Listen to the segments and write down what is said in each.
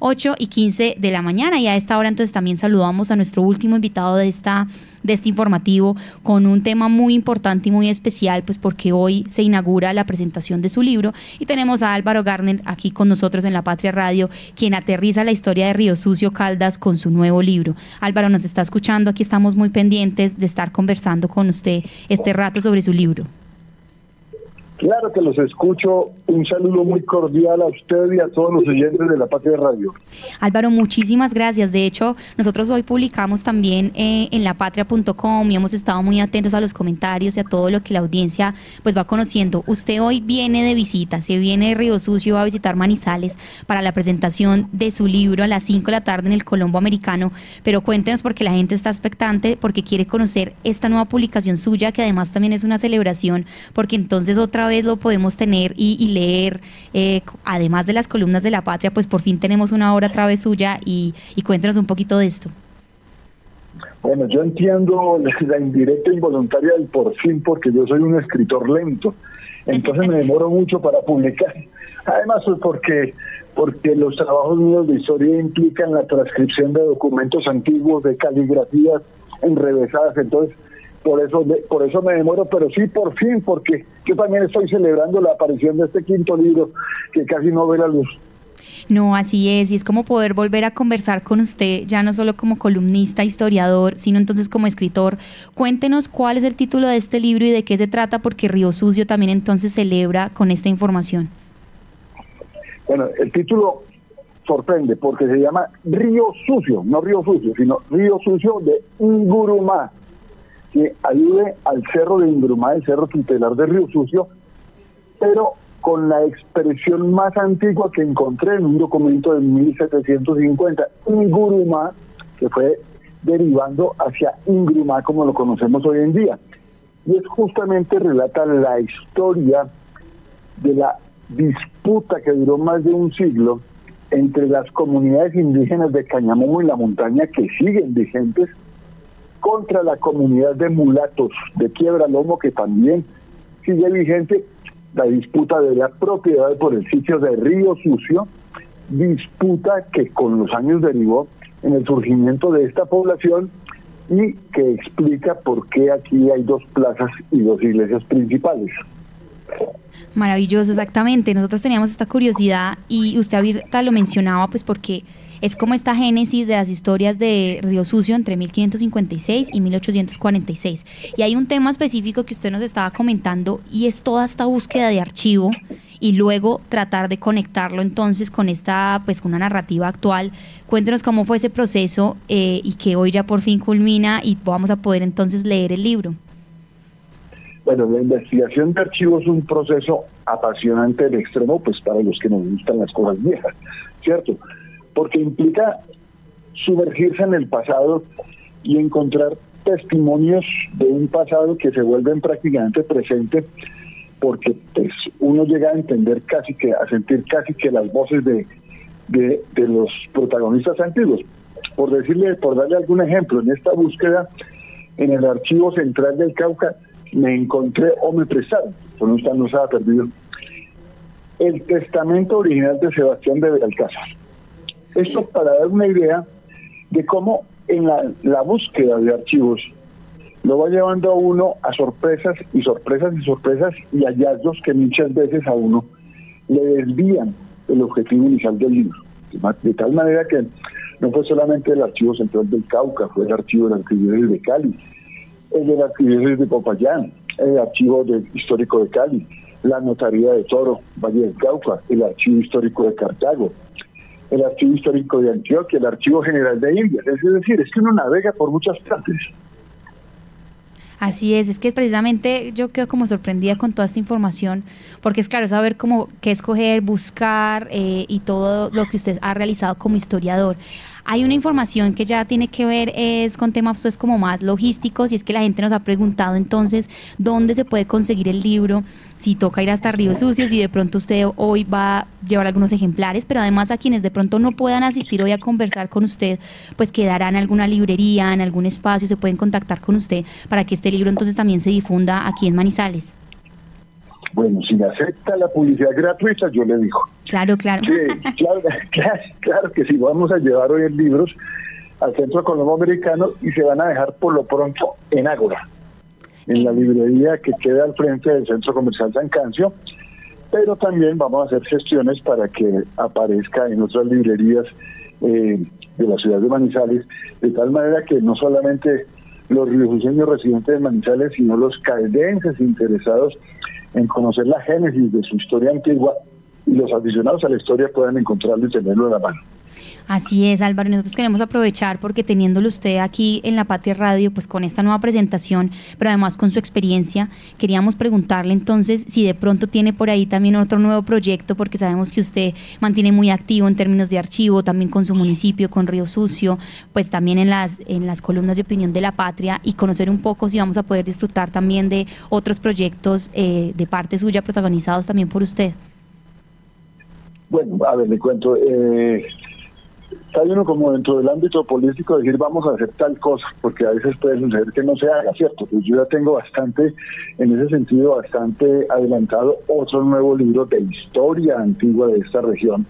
8 y 15 de la mañana. Y a esta hora entonces también saludamos a nuestro último invitado de esta de este informativo con un tema muy importante y muy especial, pues porque hoy se inaugura la presentación de su libro y tenemos a Álvaro Garner aquí con nosotros en La Patria Radio, quien aterriza la historia de Río Sucio Caldas con su nuevo libro. Álvaro nos está escuchando, aquí estamos muy pendientes de estar conversando con usted este rato sobre su libro. Claro que los escucho. Un saludo muy cordial a usted y a todos los oyentes de la Patria Radio. Álvaro, muchísimas gracias. De hecho, nosotros hoy publicamos también eh, en lapatria.com y hemos estado muy atentos a los comentarios y a todo lo que la audiencia pues va conociendo. Usted hoy viene de visita, se viene de Río Sucio, va a visitar Manizales para la presentación de su libro a las 5 de la tarde en el Colombo Americano. Pero cuéntenos porque la gente está expectante, porque quiere conocer esta nueva publicación suya, que además también es una celebración, porque entonces otra vez vez lo podemos tener y, leer, eh, además de las columnas de la patria, pues por fin tenemos una obra otra vez suya y, cuéntanos un poquito de esto. Bueno, yo entiendo la indirecta involuntaria del por fin porque yo soy un escritor lento, entonces me demoro mucho para publicar. Además, pues, porque porque los trabajos míos de historia implican la transcripción de documentos antiguos, de caligrafías enrevesadas, entonces por eso por eso me demoro, pero sí por fin, porque yo también estoy celebrando la aparición de este quinto libro que casi no ve la luz. No, así es, y es como poder volver a conversar con usted, ya no solo como columnista, historiador, sino entonces como escritor. Cuéntenos cuál es el título de este libro y de qué se trata, porque Río Sucio también entonces celebra con esta información. Bueno, el título sorprende porque se llama Río Sucio, no Río Sucio, sino Río Sucio de Ingurumá, que ayude al cerro de Ingrumá, el cerro tutelar de Río Sucio, pero con la expresión más antigua que encontré en un documento de 1750, Ingurumá, que fue derivando hacia Ingrumá como lo conocemos hoy en día. Y es justamente relata la historia de la disputa que duró más de un siglo entre las comunidades indígenas de Cañamomo y la montaña que siguen vigentes contra la comunidad de mulatos de Quiebra Lomo, que también sigue vigente la disputa de la propiedad por el sitio de Río Sucio, disputa que con los años derivó en el surgimiento de esta población y que explica por qué aquí hay dos plazas y dos iglesias principales. Maravilloso, exactamente. Nosotros teníamos esta curiosidad y usted ahorita lo mencionaba, pues porque es como esta génesis de las historias de Río Sucio entre 1556 y 1846. Y hay un tema específico que usted nos estaba comentando y es toda esta búsqueda de archivo y luego tratar de conectarlo entonces con esta, pues con una narrativa actual. Cuéntenos cómo fue ese proceso eh, y que hoy ya por fin culmina y vamos a poder entonces leer el libro. Bueno, la investigación de archivos es un proceso apasionante del extremo, pues para los que nos gustan las cosas viejas, ¿cierto? Porque implica sumergirse en el pasado y encontrar testimonios de un pasado que se vuelven prácticamente presente porque pues uno llega a entender casi que a sentir casi que las voces de, de, los protagonistas antiguos. Por decirle por darle algún ejemplo en esta búsqueda en el archivo central del Cauca me encontré o me prestaron por no está no ha perdido. El testamento original de Sebastián de Belalcázar esto para dar una idea de cómo en la, búsqueda de archivos lo va llevando a uno a sorpresas y sorpresas y sorpresas y hallazgos que muchas veces a uno le desvían el objetivo inicial del libro. De tal manera que no fue solamente el archivo central del Cauca, fue el archivo de la arquidiócesis de Cali, el de la arquidiócesis de Popayán, el archivo histórico de Cali, la notaría de Toro, Valle del Cauca, el archivo histórico de Cartago, el Archivo Histórico de Antioquia, el Archivo General de Indias. Es decir, es que uno navega por muchas partes. Así es, es que precisamente yo quedo como sorprendida con toda esta información, porque es claro saber cómo qué escoger, buscar eh, y todo lo que usted ha realizado como historiador. Hay una información que ya tiene que ver es con temas pues como más logísticos y es que la gente nos ha preguntado entonces dónde se puede conseguir el libro, si toca ir hasta Río Sucio, si de pronto usted hoy va a llevar algunos ejemplares, pero además a quienes de pronto no puedan asistir hoy a conversar con usted, pues quedará en alguna librería, en algún espacio, se pueden contactar con usted para que este libro entonces también se difunda aquí en Manizales. Bueno, si acepta la publicidad gratuita, yo le digo. Claro, claro. claro, claro, que sí, vamos a llevar hoy el libros al Centro Colombo Americano y se van a dejar por lo pronto en Ágora, en la librería que queda al frente del Centro Comercial San Cancio, pero también vamos a hacer gestiones para que aparezca en otras librerías eh, de la ciudad de Manizales, de tal manera que no solamente los riojuseños residentes de Manizales, sino los caldenses interesados en conocer la génesis de su historia antigua y los aficionados a la historia puedan encontrarlo y tenerlo en la mano. Así es, Álvaro. Nosotros queremos aprovechar porque teniéndolo usted aquí en la Patria Radio, pues con esta nueva presentación, pero además con su experiencia, queríamos preguntarle entonces si de pronto tiene por ahí también otro nuevo proyecto, porque sabemos que usted mantiene muy activo en términos de archivo, también con su municipio, con Río Sucio, pues también en las, en las columnas de opinión de la Patria y conocer un poco si vamos a poder disfrutar también de otros proyectos eh, de parte suya protagonizados también por usted. Bueno, a ver, le cuento. Eh, está uno como dentro del ámbito político decir vamos a hacer tal cosa, porque a veces puede suceder que no se haga, ¿cierto? Pues yo ya tengo bastante, en ese sentido, bastante adelantado otro nuevo libro de historia antigua de esta región,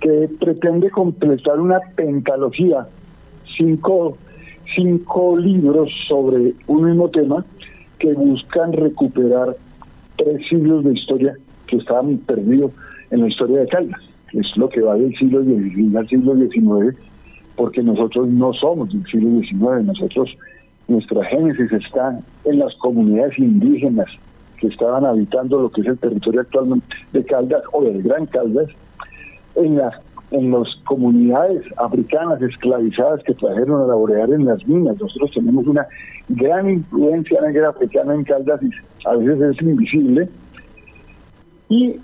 que pretende completar una pentalogía, cinco, cinco libros sobre un mismo tema que buscan recuperar tres siglos de historia que estaban perdidos en la historia de Caldas es lo que va del siglo XVI al siglo XIX, porque nosotros no somos del siglo XIX, nosotros, nuestra génesis está en las comunidades indígenas que estaban habitando lo que es el territorio actual de Caldas o del Gran Caldas, en las en las comunidades africanas esclavizadas que trajeron a laborear en las minas. Nosotros tenemos una gran influencia negra africana en Caldas y a veces es invisible. Y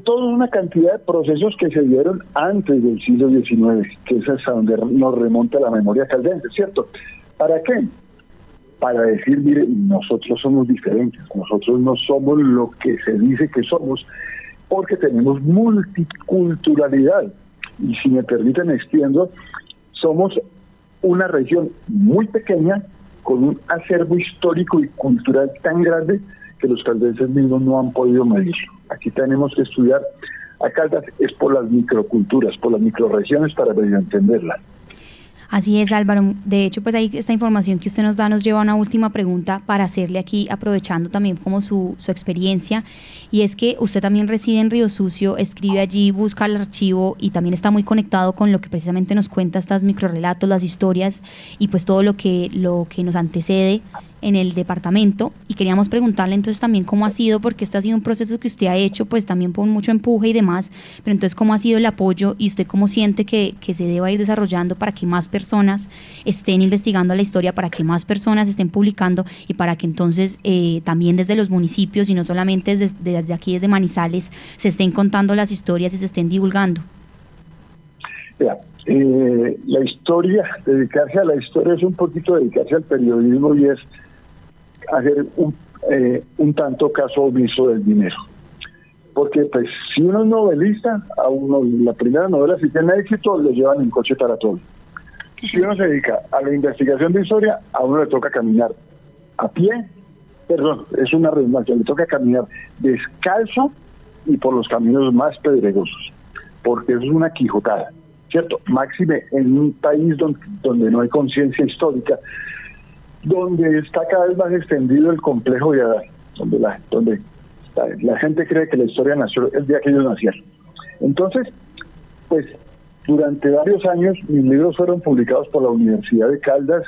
toda una cantidad de procesos que se dieron antes del siglo XIX, que es hasta donde nos remonta la memoria caldense, ¿cierto? ¿Para qué? Para decir, mire, nosotros somos diferentes, nosotros no somos lo que se dice que somos, porque tenemos multiculturalidad. Y si me permiten extiendo, somos una región muy pequeña con un acervo histórico y cultural tan grande que los caldenses mismos no han podido medir. Aquí tenemos que estudiar a Caldas es por las microculturas, por las microregiones para entenderla. Así es, Álvaro. De hecho, pues ahí esta información que usted nos da nos lleva a una última pregunta para hacerle aquí, aprovechando también como su, su experiencia. Y es que usted también reside en Río Sucio, escribe allí, busca el archivo y también está muy conectado con lo que precisamente nos cuenta estas microrelatos, las historias y pues todo lo que, lo que nos antecede en el departamento y queríamos preguntarle entonces también cómo ha sido, porque este ha sido un proceso que usted ha hecho pues también con mucho empuje y demás, pero entonces cómo ha sido el apoyo y usted cómo siente que, se deba ir desarrollando para que más personas estén investigando la historia, para que más personas estén publicando y para que entonces eh, también desde los municipios y no solamente desde, desde aquí, desde Manizales, se estén contando las historias y se estén divulgando. Eh, la historia, dedicarse a la historia es un poquito dedicarse al periodismo y es hacer un, eh, un tanto caso omiso del dinero. Porque pues si uno es novelista, a uno la primera novela si tiene éxito le llevan en coche para todo. Si uno se dedica a la investigación de historia, a uno le toca caminar a pie, perdón, es una redundancia, le toca caminar descalzo y por los caminos más pedregosos, porque eso es una quijotada, ¿cierto? Máxime en un país donde, donde no hay conciencia histórica, donde está cada vez más extendido el complejo de Adán, donde la, donde la, gente cree que la historia nació el día que ellos nacieron. Entonces, pues durante varios años mis libros fueron publicados por la Universidad de Caldas,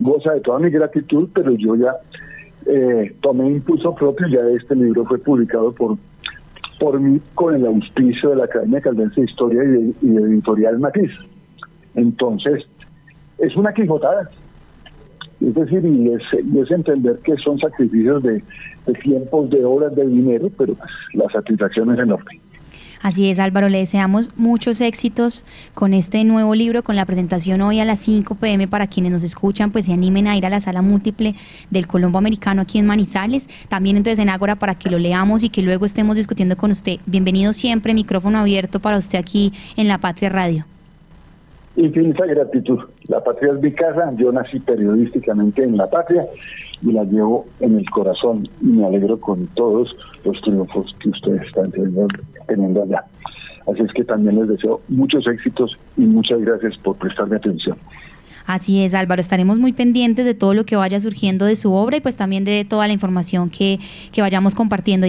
goza de toda mi gratitud, pero yo ya eh, tomé impulso propio, ya este libro fue publicado por por mí con el auspicio de la Academia Caldense de Historia y y Editorial Matiz. Entonces, es una quijotada, es decir, y es, entender que son sacrificios de, tiempos, de horas, de dinero, pero pues, la satisfacción es enorme. Así es, Álvaro, le deseamos muchos éxitos con este nuevo libro, con la presentación hoy a las 5 pm para quienes nos escuchan, pues se animen a ir a la sala múltiple del Colombo Americano aquí en Manizales, también entonces en Ágora para que lo leamos y que luego estemos discutiendo con usted. Bienvenido siempre, micrófono abierto para usted aquí en La Patria Radio. Infinita gratitud. La patria es mi casa, yo nací periodísticamente en la patria y la llevo en el corazón y me alegro con todos los triunfos que ustedes están teniendo, allá. Así es que también les deseo muchos éxitos y muchas gracias por prestarme atención. Así es, Álvaro, estaremos muy pendientes de todo lo que vaya surgiendo de su obra y pues también de toda la información que, que vayamos compartiendo.